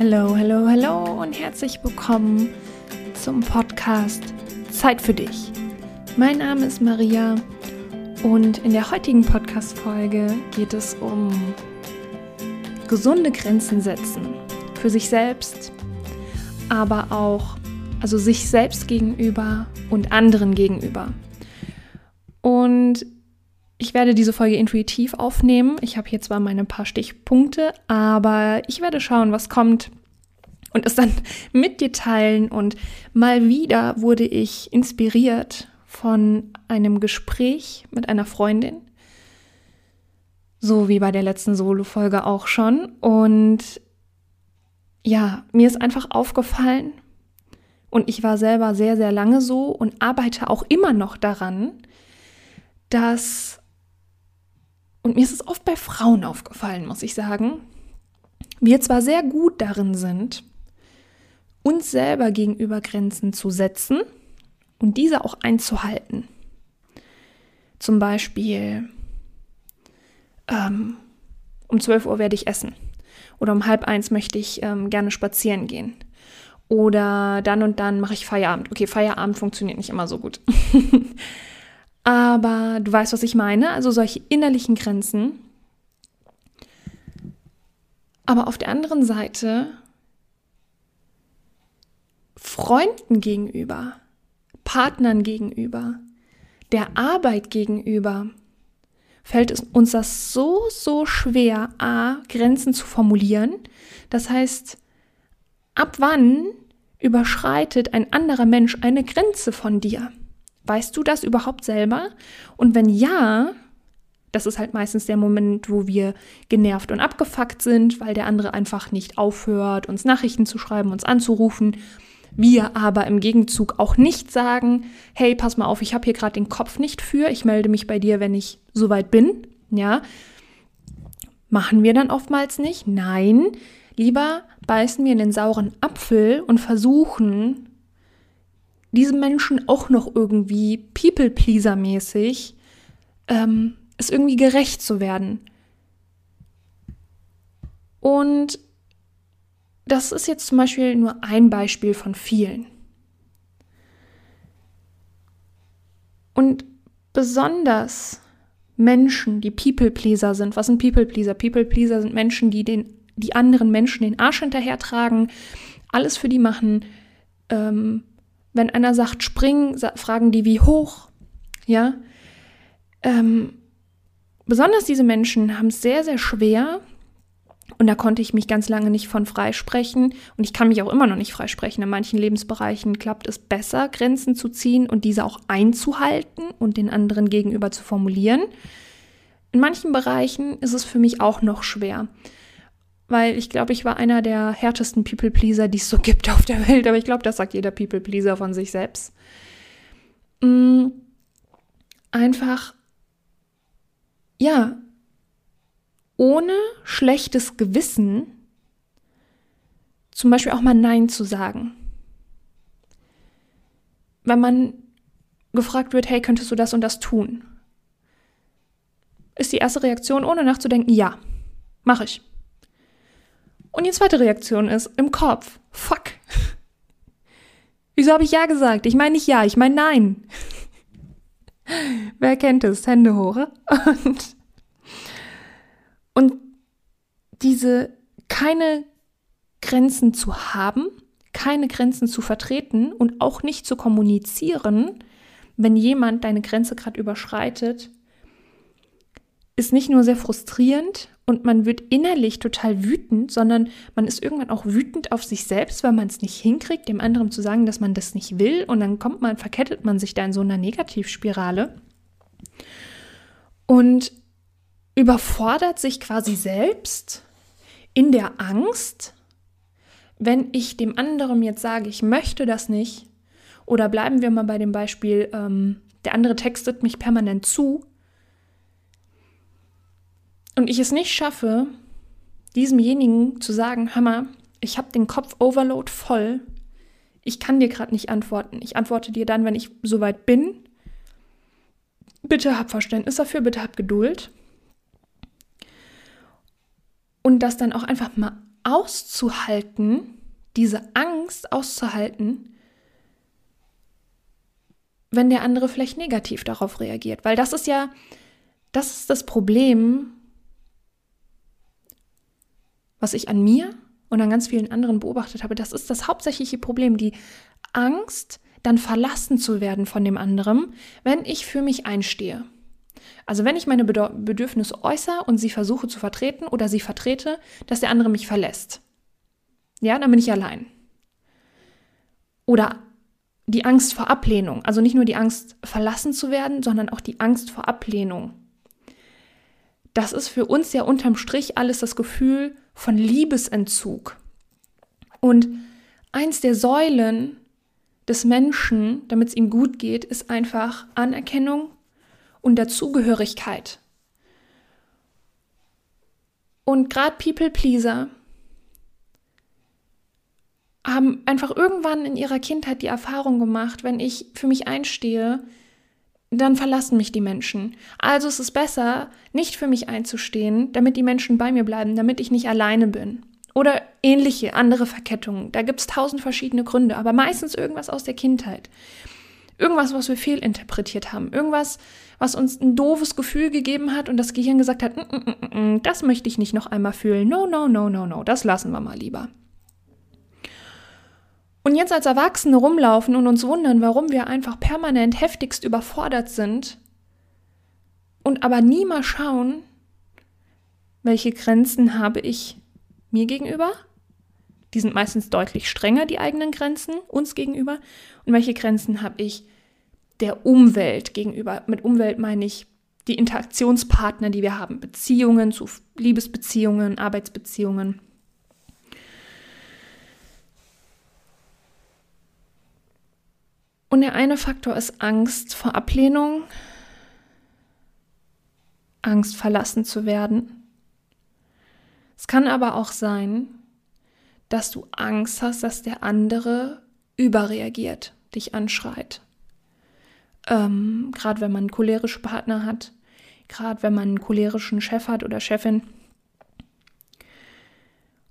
Hallo, hallo, hallo und herzlich willkommen zum Podcast Zeit für dich. Mein Name ist Maria und in der heutigen Podcast-Folge geht es um gesunde Grenzen setzen für sich selbst, aber auch also sich selbst gegenüber und anderen gegenüber. Und ich werde diese Folge intuitiv aufnehmen. Ich habe hier zwar meine paar Stichpunkte, aber ich werde schauen, was kommt und es dann mit dir teilen. Und mal wieder wurde ich inspiriert von einem Gespräch mit einer Freundin. So wie bei der letzten Solo-Folge auch schon. Und ja, mir ist einfach aufgefallen, und ich war selber sehr, sehr lange so und arbeite auch immer noch daran, dass und mir ist es oft bei Frauen aufgefallen, muss ich sagen, wir zwar sehr gut darin sind, uns selber gegenüber Grenzen zu setzen und diese auch einzuhalten. Zum Beispiel, ähm, um 12 Uhr werde ich essen. Oder um halb eins möchte ich ähm, gerne spazieren gehen. Oder dann und dann mache ich Feierabend. Okay, Feierabend funktioniert nicht immer so gut. Aber du weißt, was ich meine. Also solche innerlichen Grenzen. Aber auf der anderen Seite Freunden gegenüber, Partnern gegenüber, der Arbeit gegenüber, fällt es uns das so, so schwer, a, Grenzen zu formulieren. Das heißt, ab wann überschreitet ein anderer Mensch eine Grenze von dir? Weißt du das überhaupt selber? Und wenn ja, das ist halt meistens der Moment, wo wir genervt und abgefuckt sind, weil der andere einfach nicht aufhört, uns Nachrichten zu schreiben, uns anzurufen. Wir aber im Gegenzug auch nicht sagen, hey, pass mal auf, ich habe hier gerade den Kopf nicht für, ich melde mich bei dir, wenn ich soweit bin. Ja, machen wir dann oftmals nicht. Nein, lieber beißen wir in den sauren Apfel und versuchen diesem Menschen auch noch irgendwie People-Pleaser-mäßig ähm, ist irgendwie gerecht zu werden. Und das ist jetzt zum Beispiel nur ein Beispiel von vielen. Und besonders Menschen, die People-Pleaser sind. Was sind People-Pleaser? People-Pleaser sind Menschen, die den, die anderen Menschen den Arsch hinterhertragen, alles für die machen, ähm, wenn einer sagt, springen, fragen die, wie hoch. Ja. Ähm, besonders diese Menschen haben es sehr, sehr schwer. Und da konnte ich mich ganz lange nicht von freisprechen. Und ich kann mich auch immer noch nicht freisprechen. In manchen Lebensbereichen klappt es besser, Grenzen zu ziehen und diese auch einzuhalten und den anderen gegenüber zu formulieren. In manchen Bereichen ist es für mich auch noch schwer weil ich glaube, ich war einer der härtesten People-Pleaser, die es so gibt auf der Welt. Aber ich glaube, das sagt jeder People-Pleaser von sich selbst. Mm, einfach, ja, ohne schlechtes Gewissen zum Beispiel auch mal Nein zu sagen. Wenn man gefragt wird, hey, könntest du das und das tun? Ist die erste Reaktion, ohne nachzudenken, ja, mache ich. Und die zweite Reaktion ist im Kopf. Fuck. Wieso habe ich ja gesagt? Ich meine nicht ja, ich meine nein. Wer kennt es? Hände hoch. Und, und diese keine Grenzen zu haben, keine Grenzen zu vertreten und auch nicht zu kommunizieren, wenn jemand deine Grenze gerade überschreitet, ist nicht nur sehr frustrierend und man wird innerlich total wütend, sondern man ist irgendwann auch wütend auf sich selbst, weil man es nicht hinkriegt, dem anderen zu sagen, dass man das nicht will. Und dann kommt man, verkettet man sich da in so einer Negativspirale und überfordert sich quasi selbst in der Angst, wenn ich dem anderen jetzt sage, ich möchte das nicht, oder bleiben wir mal bei dem Beispiel, ähm, der andere textet mich permanent zu, und ich es nicht schaffe, diesemjenigen zu sagen, Hammer, ich habe den Kopf Overload voll, ich kann dir gerade nicht antworten. Ich antworte dir dann, wenn ich soweit bin. Bitte hab Verständnis dafür, bitte hab Geduld. Und das dann auch einfach mal auszuhalten, diese Angst auszuhalten, wenn der andere vielleicht negativ darauf reagiert. Weil das ist ja, das ist das Problem, was ich an mir und an ganz vielen anderen beobachtet habe. Das ist das hauptsächliche Problem, die Angst, dann verlassen zu werden von dem anderen, wenn ich für mich einstehe. Also wenn ich meine Bedürfnisse äußere und sie versuche zu vertreten oder sie vertrete, dass der andere mich verlässt. Ja, dann bin ich allein. Oder die Angst vor Ablehnung. Also nicht nur die Angst, verlassen zu werden, sondern auch die Angst vor Ablehnung. Das ist für uns ja unterm Strich alles das Gefühl von Liebesentzug. Und eins der Säulen des Menschen, damit es ihm gut geht, ist einfach Anerkennung und Dazugehörigkeit. Und gerade People Pleaser haben einfach irgendwann in ihrer Kindheit die Erfahrung gemacht, wenn ich für mich einstehe, dann verlassen mich die Menschen. Also ist es besser, nicht für mich einzustehen, damit die Menschen bei mir bleiben, damit ich nicht alleine bin. Oder ähnliche andere Verkettungen. Da gibt es tausend verschiedene Gründe, aber meistens irgendwas aus der Kindheit. Irgendwas, was wir fehlinterpretiert haben. Irgendwas, was uns ein doofes Gefühl gegeben hat und das Gehirn gesagt hat, mm, mm, mm, das möchte ich nicht noch einmal fühlen. No, no, no, no, no. Das lassen wir mal lieber. Und jetzt als Erwachsene rumlaufen und uns wundern, warum wir einfach permanent heftigst überfordert sind und aber nie mal schauen, welche Grenzen habe ich mir gegenüber? Die sind meistens deutlich strenger, die eigenen Grenzen uns gegenüber. Und welche Grenzen habe ich der Umwelt gegenüber? Mit Umwelt meine ich die Interaktionspartner, die wir haben, Beziehungen zu Liebesbeziehungen, Arbeitsbeziehungen. Und der eine Faktor ist Angst vor Ablehnung, Angst verlassen zu werden. Es kann aber auch sein, dass du Angst hast, dass der andere überreagiert, dich anschreit. Ähm, gerade wenn man einen cholerischen Partner hat, gerade wenn man einen cholerischen Chef hat oder Chefin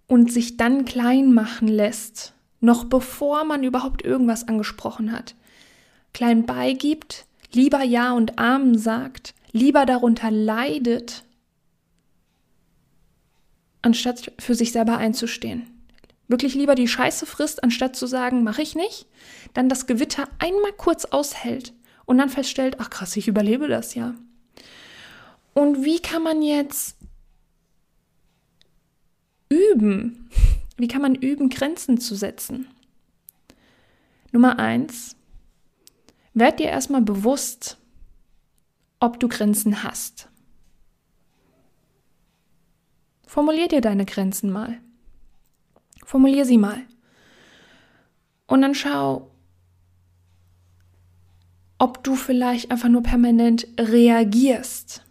und sich dann klein machen lässt, noch bevor man überhaupt irgendwas angesprochen hat klein beigibt, lieber Ja und Amen sagt, lieber darunter leidet, anstatt für sich selber einzustehen. Wirklich lieber die Scheiße frisst, anstatt zu sagen, mache ich nicht, dann das Gewitter einmal kurz aushält und dann feststellt, ach krass, ich überlebe das ja. Und wie kann man jetzt üben? Wie kann man üben, Grenzen zu setzen? Nummer eins, Werd dir erstmal bewusst, ob du Grenzen hast. Formulier dir deine Grenzen mal. Formulier sie mal. Und dann schau, ob du vielleicht einfach nur permanent reagierst.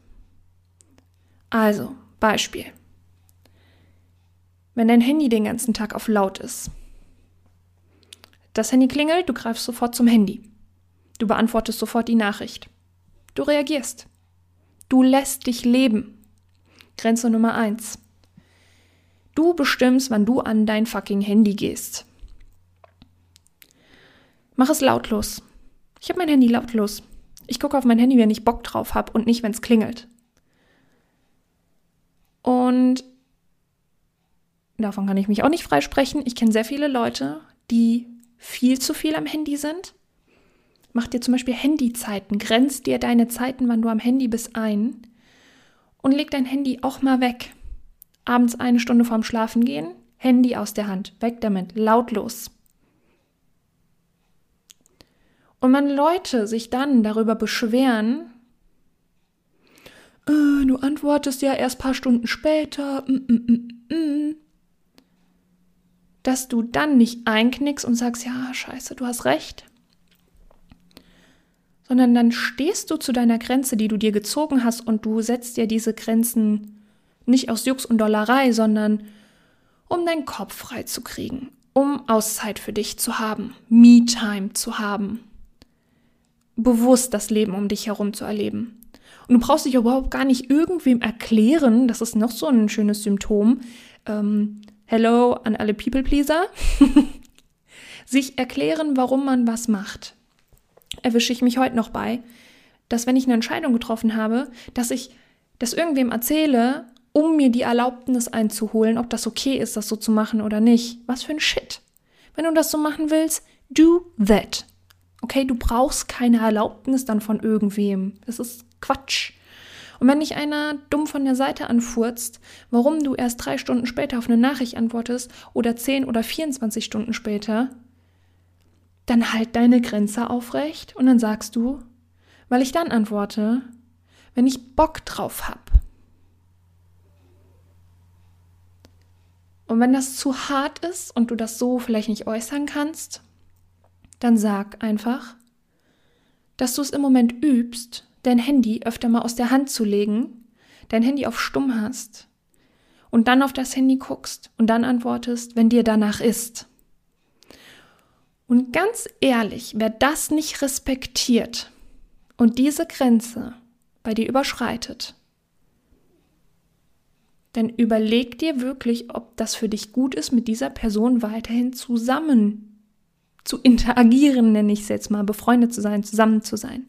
Also, Beispiel. Wenn dein Handy den ganzen Tag auf laut ist. Das Handy klingelt, du greifst sofort zum Handy. Du beantwortest sofort die Nachricht. Du reagierst. Du lässt dich leben. Grenze Nummer eins. Du bestimmst, wann du an dein fucking Handy gehst. Mach es lautlos. Ich habe mein Handy lautlos. Ich gucke auf mein Handy, wenn ich Bock drauf habe und nicht, wenn es klingelt. Und davon kann ich mich auch nicht freisprechen. Ich kenne sehr viele Leute, die viel zu viel am Handy sind Mach dir zum Beispiel Handyzeiten, grenz dir deine Zeiten, wann du am Handy bist, ein und leg dein Handy auch mal weg. Abends eine Stunde vorm Schlafen gehen, Handy aus der Hand, weg damit, lautlos. Und wenn Leute sich dann darüber beschweren, äh, du antwortest ja erst paar Stunden später, mm, mm, mm, dass du dann nicht einknickst und sagst, ja, scheiße, du hast recht, sondern dann stehst du zu deiner Grenze, die du dir gezogen hast und du setzt dir diese Grenzen nicht aus Jux und Dollerei, sondern um deinen Kopf frei zu kriegen, um Auszeit für dich zu haben, Me-Time zu haben, bewusst das Leben um dich herum zu erleben. Und du brauchst dich überhaupt gar nicht irgendwem erklären, das ist noch so ein schönes Symptom, ähm, Hello an alle People Pleaser. sich erklären, warum man was macht. Erwische ich mich heute noch bei, dass wenn ich eine Entscheidung getroffen habe, dass ich das irgendwem erzähle, um mir die Erlaubnis einzuholen, ob das okay ist, das so zu machen oder nicht. Was für ein Shit. Wenn du das so machen willst, do that. Okay, du brauchst keine Erlaubnis dann von irgendwem. Das ist Quatsch. Und wenn dich einer dumm von der Seite anfurzt, warum du erst drei Stunden später auf eine Nachricht antwortest oder zehn oder 24 Stunden später, dann halt deine Grenze aufrecht und dann sagst du, weil ich dann antworte, wenn ich Bock drauf hab. Und wenn das zu hart ist und du das so vielleicht nicht äußern kannst, dann sag einfach, dass du es im Moment übst, dein Handy öfter mal aus der Hand zu legen, dein Handy auf Stumm hast und dann auf das Handy guckst und dann antwortest, wenn dir danach ist. Und ganz ehrlich, wer das nicht respektiert und diese Grenze bei dir überschreitet, dann überleg dir wirklich, ob das für dich gut ist, mit dieser Person weiterhin zusammen zu interagieren, nenne ich es jetzt mal, befreundet zu sein, zusammen zu sein.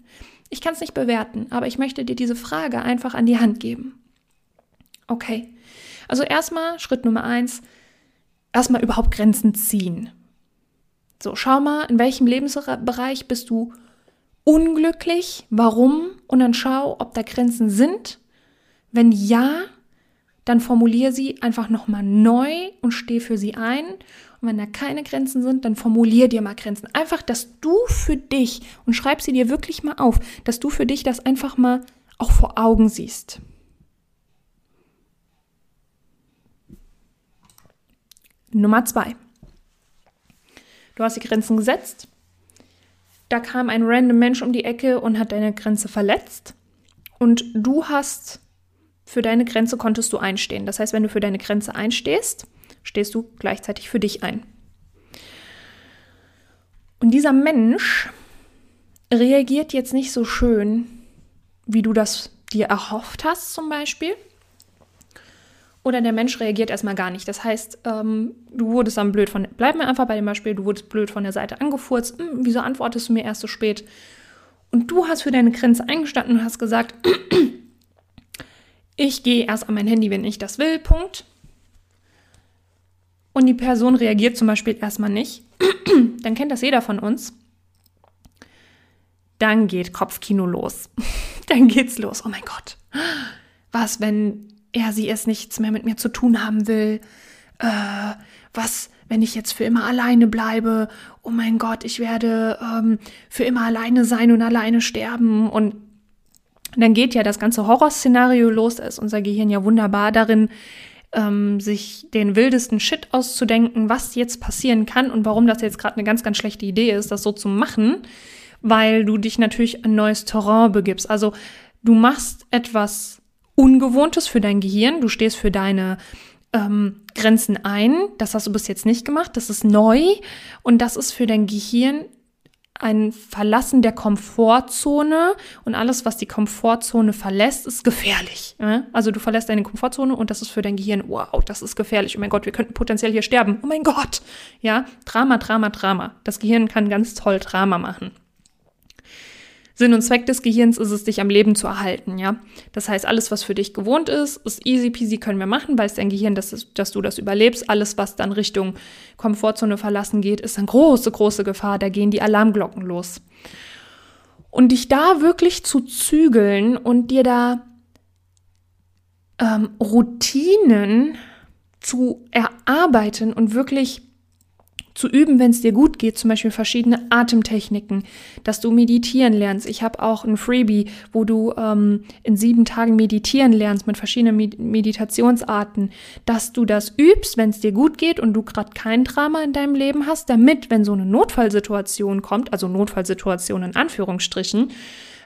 Ich kann es nicht bewerten, aber ich möchte dir diese Frage einfach an die Hand geben. Okay. Also erstmal Schritt Nummer eins, erstmal überhaupt Grenzen ziehen. So, schau mal, in welchem Lebensbereich bist du unglücklich, warum und dann schau, ob da Grenzen sind. Wenn ja, dann formulier sie einfach nochmal neu und steh für sie ein. Und wenn da keine Grenzen sind, dann formulier dir mal Grenzen. Einfach, dass du für dich und schreib sie dir wirklich mal auf, dass du für dich das einfach mal auch vor Augen siehst. Nummer zwei. Du hast die Grenzen gesetzt. Da kam ein random Mensch um die Ecke und hat deine Grenze verletzt. Und du hast für deine Grenze konntest du einstehen. Das heißt, wenn du für deine Grenze einstehst, stehst du gleichzeitig für dich ein. Und dieser Mensch reagiert jetzt nicht so schön, wie du das dir erhofft hast, zum Beispiel. Oder der Mensch reagiert erstmal gar nicht. Das heißt, ähm, du wurdest dann blöd von, bleib mir einfach bei dem Beispiel, du wurdest blöd von der Seite angefurzt. Hm, wieso antwortest du mir erst so spät? Und du hast für deine Grenze eingestanden und hast gesagt, ich gehe erst an mein Handy, wenn ich das will, Punkt. Und die Person reagiert zum Beispiel erstmal nicht. Dann kennt das jeder von uns. Dann geht Kopfkino los. Dann geht's los. Oh mein Gott. Was, wenn er sie es nichts mehr mit mir zu tun haben will. Äh, was, wenn ich jetzt für immer alleine bleibe? Oh mein Gott, ich werde ähm, für immer alleine sein und alleine sterben. Und dann geht ja das ganze Horrorszenario los. Da ist unser Gehirn ja wunderbar darin, ähm, sich den wildesten Shit auszudenken, was jetzt passieren kann und warum das jetzt gerade eine ganz, ganz schlechte Idee ist, das so zu machen, weil du dich natürlich ein neues Terrain begibst. Also du machst etwas Ungewohntes für dein Gehirn. Du stehst für deine ähm, Grenzen ein. Das hast du bis jetzt nicht gemacht. Das ist neu. Und das ist für dein Gehirn ein Verlassen der Komfortzone und alles, was die Komfortzone verlässt, ist gefährlich. Also du verlässt deine Komfortzone und das ist für dein Gehirn, wow, das ist gefährlich. Oh mein Gott, wir könnten potenziell hier sterben. Oh mein Gott. Ja, Drama, Drama, Drama. Das Gehirn kann ganz toll Drama machen. Sinn und Zweck des Gehirns ist es, dich am Leben zu erhalten, ja. Das heißt, alles, was für dich gewohnt ist, ist easy peasy, können wir machen, weil es dein Gehirn, dass, dass du das überlebst. Alles, was dann Richtung Komfortzone verlassen geht, ist eine große, große Gefahr. Da gehen die Alarmglocken los. Und dich da wirklich zu zügeln und dir da ähm, Routinen zu erarbeiten und wirklich zu üben, wenn es dir gut geht, zum Beispiel verschiedene Atemtechniken, dass du meditieren lernst. Ich habe auch ein Freebie, wo du ähm, in sieben Tagen meditieren lernst mit verschiedenen Med Meditationsarten, dass du das übst, wenn es dir gut geht und du gerade kein Drama in deinem Leben hast, damit, wenn so eine Notfallsituation kommt, also Notfallsituation in Anführungsstrichen,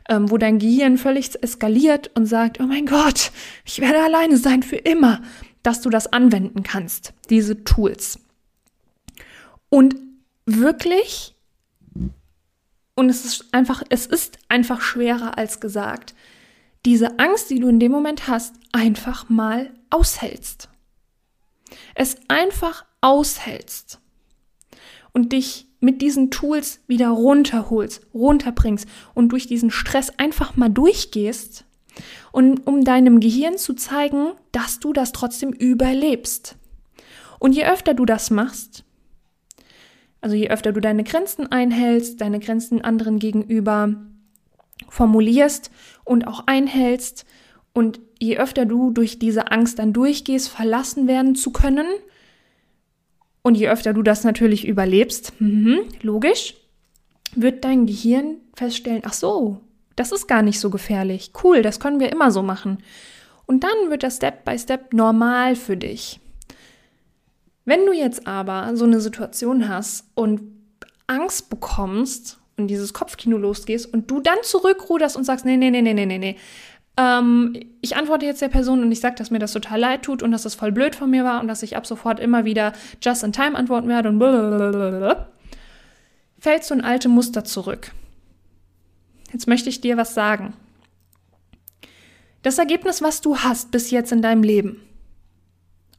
ähm, wo dein Gehirn völlig eskaliert und sagt, oh mein Gott, ich werde alleine sein für immer, dass du das anwenden kannst, diese Tools. Und wirklich, und es ist einfach, es ist einfach schwerer als gesagt, diese Angst, die du in dem Moment hast, einfach mal aushältst. es einfach aushältst und dich mit diesen Tools wieder runterholst, runterbringst und durch diesen Stress einfach mal durchgehst und um deinem Gehirn zu zeigen, dass du das trotzdem überlebst. Und je öfter du das machst, also je öfter du deine Grenzen einhältst, deine Grenzen anderen gegenüber formulierst und auch einhältst und je öfter du durch diese Angst dann durchgehst, verlassen werden zu können und je öfter du das natürlich überlebst, mhm, logisch, wird dein Gehirn feststellen, ach so, das ist gar nicht so gefährlich. Cool, das können wir immer so machen. Und dann wird das Step by Step normal für dich. Wenn du jetzt aber so eine Situation hast und Angst bekommst und dieses Kopfkino losgehst und du dann zurückruderst und sagst, nee, nee, nee, nee, nee, nee, nee. Ähm, ich antworte jetzt der Person und ich sage, dass mir das total leid tut und dass das voll blöd von mir war und dass ich ab sofort immer wieder just in time antworten werde und blablabla, fällst du in alte Muster zurück. Jetzt möchte ich dir was sagen. Das Ergebnis, was du hast bis jetzt in deinem Leben,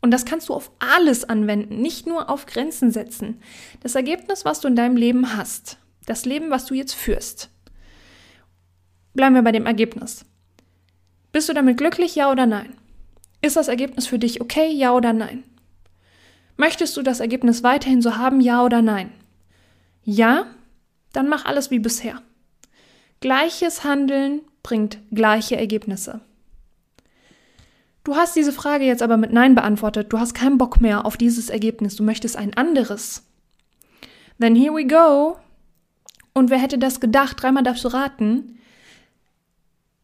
und das kannst du auf alles anwenden, nicht nur auf Grenzen setzen. Das Ergebnis, was du in deinem Leben hast, das Leben, was du jetzt führst. Bleiben wir bei dem Ergebnis. Bist du damit glücklich, ja oder nein? Ist das Ergebnis für dich okay, ja oder nein? Möchtest du das Ergebnis weiterhin so haben, ja oder nein? Ja, dann mach alles wie bisher. Gleiches Handeln bringt gleiche Ergebnisse. Du hast diese Frage jetzt aber mit Nein beantwortet. Du hast keinen Bock mehr auf dieses Ergebnis. Du möchtest ein anderes. Then here we go. Und wer hätte das gedacht? Dreimal darfst du raten.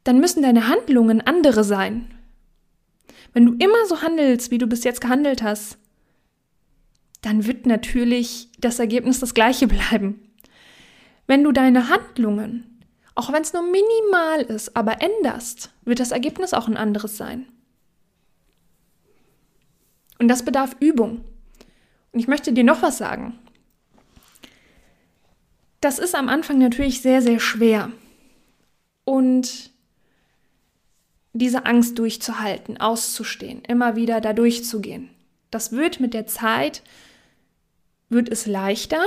Dann müssen deine Handlungen andere sein. Wenn du immer so handelst, wie du bis jetzt gehandelt hast, dann wird natürlich das Ergebnis das gleiche bleiben. Wenn du deine Handlungen, auch wenn es nur minimal ist, aber änderst, wird das Ergebnis auch ein anderes sein. Und das bedarf Übung. Und ich möchte dir noch was sagen. Das ist am Anfang natürlich sehr, sehr schwer. Und diese Angst durchzuhalten, auszustehen, immer wieder da durchzugehen. Das wird mit der Zeit, wird es leichter.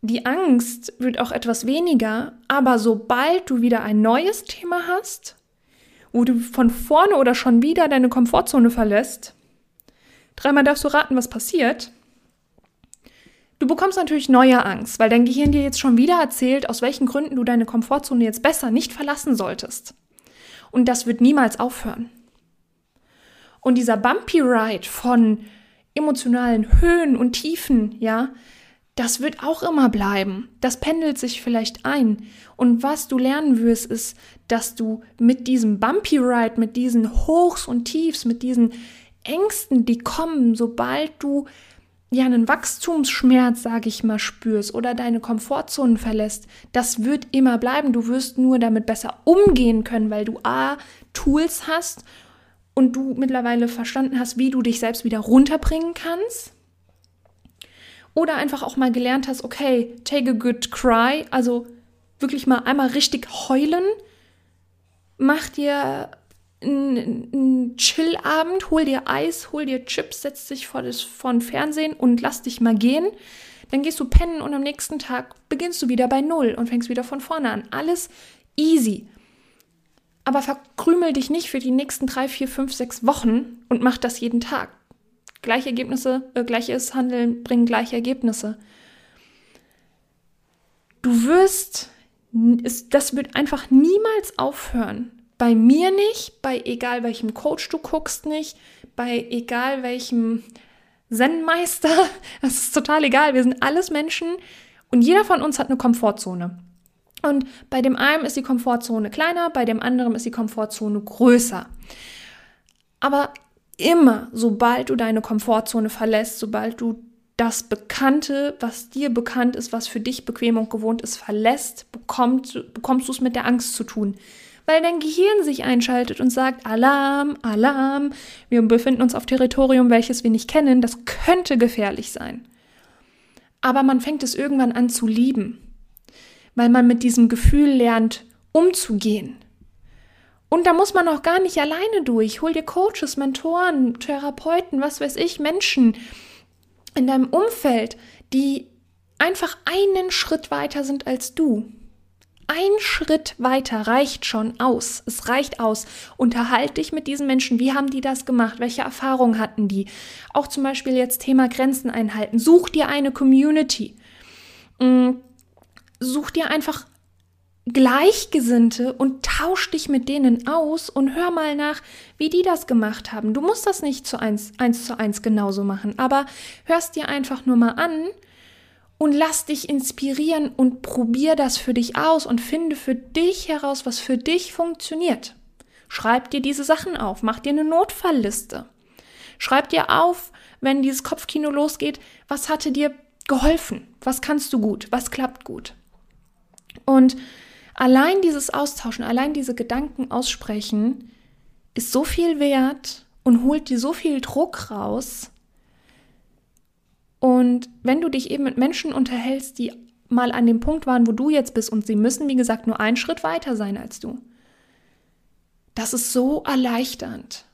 Die Angst wird auch etwas weniger, aber sobald du wieder ein neues Thema hast, wo du von vorne oder schon wieder deine Komfortzone verlässt, dreimal darfst du raten, was passiert. Du bekommst natürlich neue Angst, weil dein Gehirn dir jetzt schon wieder erzählt, aus welchen Gründen du deine Komfortzone jetzt besser nicht verlassen solltest. Und das wird niemals aufhören. Und dieser Bumpy Ride von emotionalen Höhen und Tiefen, ja, das wird auch immer bleiben. Das pendelt sich vielleicht ein. Und was du lernen wirst, ist, dass du mit diesem Bumpy Ride, mit diesen Hochs und Tiefs, mit diesen Ängsten, die kommen, sobald du ja einen Wachstumsschmerz, sage ich mal, spürst oder deine Komfortzonen verlässt, das wird immer bleiben. Du wirst nur damit besser umgehen können, weil du A, Tools hast und du mittlerweile verstanden hast, wie du dich selbst wieder runterbringen kannst oder einfach auch mal gelernt hast, okay, take a good cry, also wirklich mal einmal richtig heulen. Mach dir einen Chillabend, hol dir Eis, hol dir Chips, setz dich vor das vor Fernsehen und lass dich mal gehen. Dann gehst du pennen und am nächsten Tag beginnst du wieder bei Null und fängst wieder von vorne an. Alles easy. Aber verkrümel dich nicht für die nächsten drei, vier, fünf, sechs Wochen und mach das jeden Tag. Gleiche Ergebnisse, äh, gleiches Handeln bringen gleiche Ergebnisse. Du wirst, das wird einfach niemals aufhören. Bei mir nicht, bei egal welchem Coach du guckst nicht, bei egal welchem Zen-Meister, das ist total egal. Wir sind alles Menschen und jeder von uns hat eine Komfortzone. Und bei dem einen ist die Komfortzone kleiner, bei dem anderen ist die Komfortzone größer. Aber immer, sobald du deine Komfortzone verlässt, sobald du das Bekannte, was dir bekannt ist, was für dich bequem und gewohnt ist, verlässt, bekommst, bekommst du es mit der Angst zu tun. Weil dein Gehirn sich einschaltet und sagt, Alarm, Alarm, wir befinden uns auf Territorium, welches wir nicht kennen, das könnte gefährlich sein. Aber man fängt es irgendwann an zu lieben, weil man mit diesem Gefühl lernt, umzugehen. Und da muss man auch gar nicht alleine durch. Hol dir Coaches, Mentoren, Therapeuten, was weiß ich, Menschen in deinem Umfeld, die einfach einen Schritt weiter sind als du. Ein Schritt weiter reicht schon aus. Es reicht aus. Unterhalte dich mit diesen Menschen. Wie haben die das gemacht? Welche Erfahrungen hatten die? Auch zum Beispiel jetzt Thema Grenzen einhalten. Such dir eine Community. Mm, such dir einfach Gleichgesinnte und tausch dich mit denen aus und hör mal nach, wie die das gemacht haben. Du musst das nicht zu eins, eins zu eins genauso machen, aber hörst dir einfach nur mal an und lass dich inspirieren und probier das für dich aus und finde für dich heraus, was für dich funktioniert. Schreib dir diese Sachen auf, mach dir eine Notfallliste. Schreib dir auf, wenn dieses Kopfkino losgeht, was hatte dir geholfen? Was kannst du gut? Was klappt gut? Und Allein dieses Austauschen, allein diese Gedanken aussprechen, ist so viel wert und holt dir so viel Druck raus. Und wenn du dich eben mit Menschen unterhältst, die mal an dem Punkt waren, wo du jetzt bist, und sie müssen, wie gesagt, nur einen Schritt weiter sein als du, das ist so erleichternd.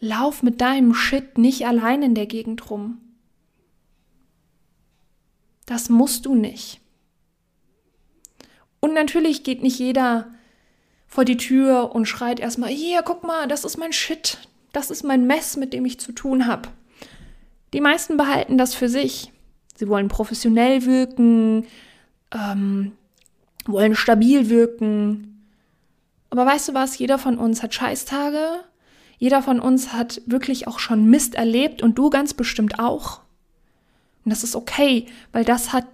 Lauf mit deinem Shit nicht allein in der Gegend rum. Das musst du nicht. Und natürlich geht nicht jeder vor die Tür und schreit erstmal, hier, guck mal, das ist mein Shit, das ist mein Mess, mit dem ich zu tun habe. Die meisten behalten das für sich. Sie wollen professionell wirken, ähm, wollen stabil wirken. Aber weißt du was, jeder von uns hat Scheißtage, jeder von uns hat wirklich auch schon Mist erlebt und du ganz bestimmt auch. Und das ist okay, weil das hat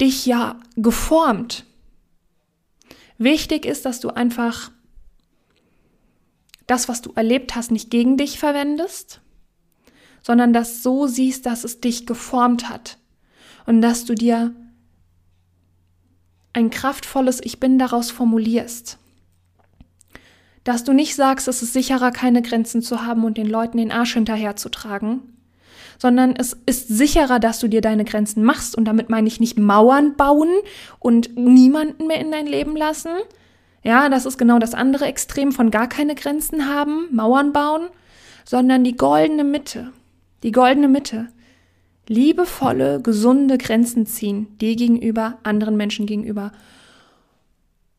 dich ja geformt. Wichtig ist, dass du einfach das, was du erlebt hast, nicht gegen dich verwendest, sondern das so siehst, dass es dich geformt hat und dass du dir ein kraftvolles Ich bin daraus formulierst. Dass du nicht sagst, es ist sicherer, keine Grenzen zu haben und den Leuten den Arsch hinterherzutragen, sondern es ist sicherer, dass du dir deine Grenzen machst. Und damit meine ich nicht Mauern bauen und niemanden mehr in dein Leben lassen. Ja, das ist genau das andere Extrem von gar keine Grenzen haben, Mauern bauen, sondern die goldene Mitte. Die goldene Mitte. Liebevolle, gesunde Grenzen ziehen, dir gegenüber, anderen Menschen gegenüber.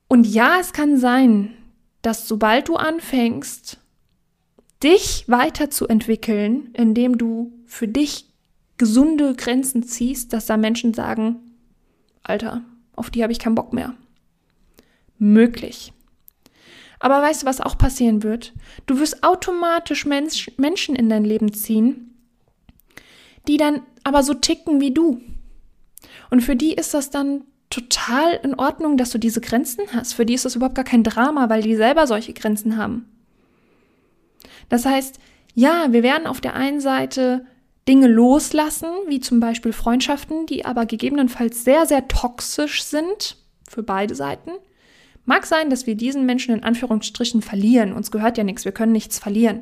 Und ja, es kann sein, dass sobald du anfängst, dich weiterzuentwickeln, indem du für dich gesunde Grenzen ziehst, dass da Menschen sagen, Alter, auf die habe ich keinen Bock mehr. Möglich. Aber weißt du, was auch passieren wird? Du wirst automatisch Mensch, Menschen in dein Leben ziehen, die dann aber so ticken wie du. Und für die ist das dann total in Ordnung, dass du diese Grenzen hast. Für die ist das überhaupt gar kein Drama, weil die selber solche Grenzen haben. Das heißt, ja, wir werden auf der einen Seite Dinge loslassen, wie zum Beispiel Freundschaften, die aber gegebenenfalls sehr, sehr toxisch sind für beide Seiten. Mag sein, dass wir diesen Menschen in Anführungsstrichen verlieren. Uns gehört ja nichts, wir können nichts verlieren.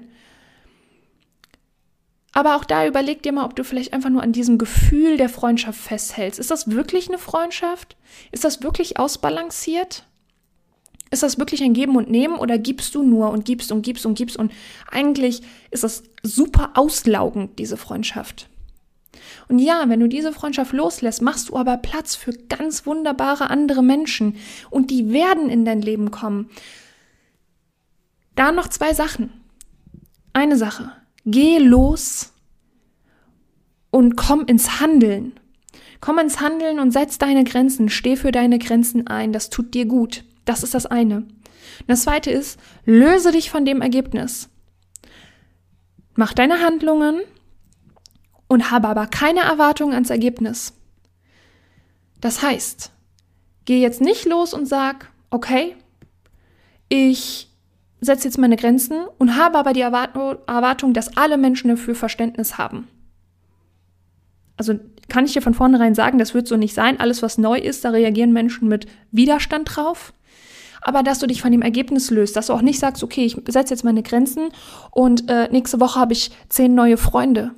Aber auch da überleg dir mal, ob du vielleicht einfach nur an diesem Gefühl der Freundschaft festhältst. Ist das wirklich eine Freundschaft? Ist das wirklich ausbalanciert? Ist das wirklich ein Geben und Nehmen oder gibst du nur und gibst und gibst und gibst und eigentlich ist das super auslaugend, diese Freundschaft. Und ja, wenn du diese Freundschaft loslässt, machst du aber Platz für ganz wunderbare andere Menschen und die werden in dein Leben kommen. Da noch zwei Sachen. Eine Sache. Geh los und komm ins Handeln. Komm ins Handeln und setz deine Grenzen, steh für deine Grenzen ein, das tut dir gut. Das ist das eine. das zweite ist, löse dich von dem Ergebnis. Mach deine Handlungen und habe aber keine Erwartungen ans Ergebnis. Das heißt, geh jetzt nicht los und sag, okay, ich setze jetzt meine Grenzen und habe aber die Erwartung, dass alle Menschen dafür Verständnis haben. Also kann ich dir von vornherein sagen, das wird so nicht sein. Alles, was neu ist, da reagieren Menschen mit Widerstand drauf aber dass du dich von dem Ergebnis löst, dass du auch nicht sagst, okay, ich setze jetzt meine Grenzen und äh, nächste Woche habe ich zehn neue Freunde.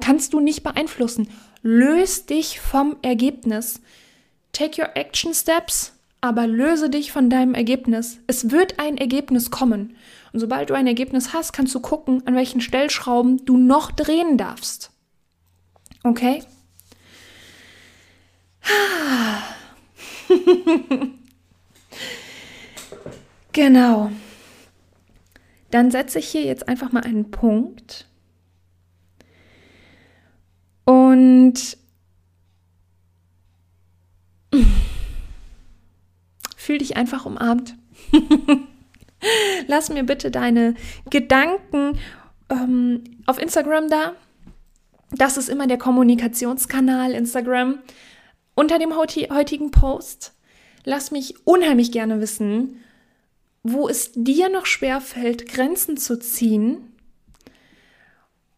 Kannst du nicht beeinflussen. Löst dich vom Ergebnis. Take your action steps, aber löse dich von deinem Ergebnis. Es wird ein Ergebnis kommen. Und sobald du ein Ergebnis hast, kannst du gucken, an welchen Stellschrauben du noch drehen darfst. Okay? genau. Dann setze ich hier jetzt einfach mal einen Punkt. Und fühl dich einfach umarmt. Lass mir bitte deine Gedanken ähm, auf Instagram da. Das ist immer der Kommunikationskanal Instagram unter dem heutigen Post. Lass mich unheimlich gerne wissen, wo es dir noch schwer fällt, Grenzen zu ziehen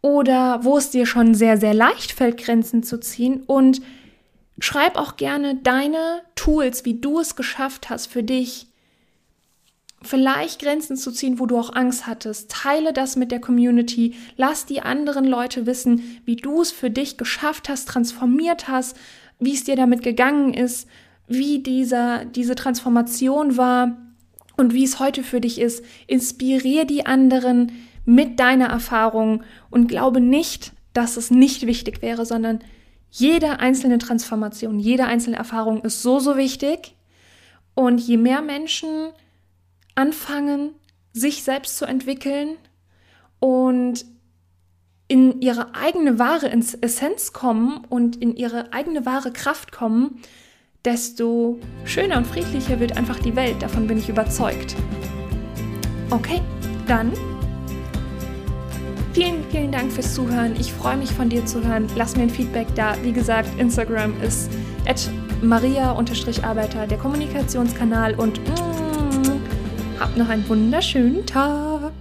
oder wo es dir schon sehr, sehr leicht fällt, Grenzen zu ziehen und schreib auch gerne deine Tools, wie du es geschafft hast für dich, vielleicht Grenzen zu ziehen, wo du auch Angst hattest. Teile das mit der Community. Lass die anderen Leute wissen, wie du es für dich geschafft hast, transformiert hast, wie es dir damit gegangen ist, wie dieser, diese Transformation war und wie es heute für dich ist. Inspiriere die anderen mit deiner Erfahrung und glaube nicht, dass es nicht wichtig wäre, sondern jede einzelne Transformation, jede einzelne Erfahrung ist so, so wichtig. Und je mehr Menschen anfangen, sich selbst zu entwickeln und in ihre eigene wahre Essenz kommen und in ihre eigene wahre Kraft kommen, desto schöner und friedlicher wird einfach die Welt. Davon bin ich überzeugt. Okay, dann vielen, vielen Dank fürs Zuhören. Ich freue mich von dir zu hören. Lass mir ein Feedback da. Wie gesagt, Instagram ist maria-arbeiter, der Kommunikationskanal und mm, hab noch einen wunderschönen Tag.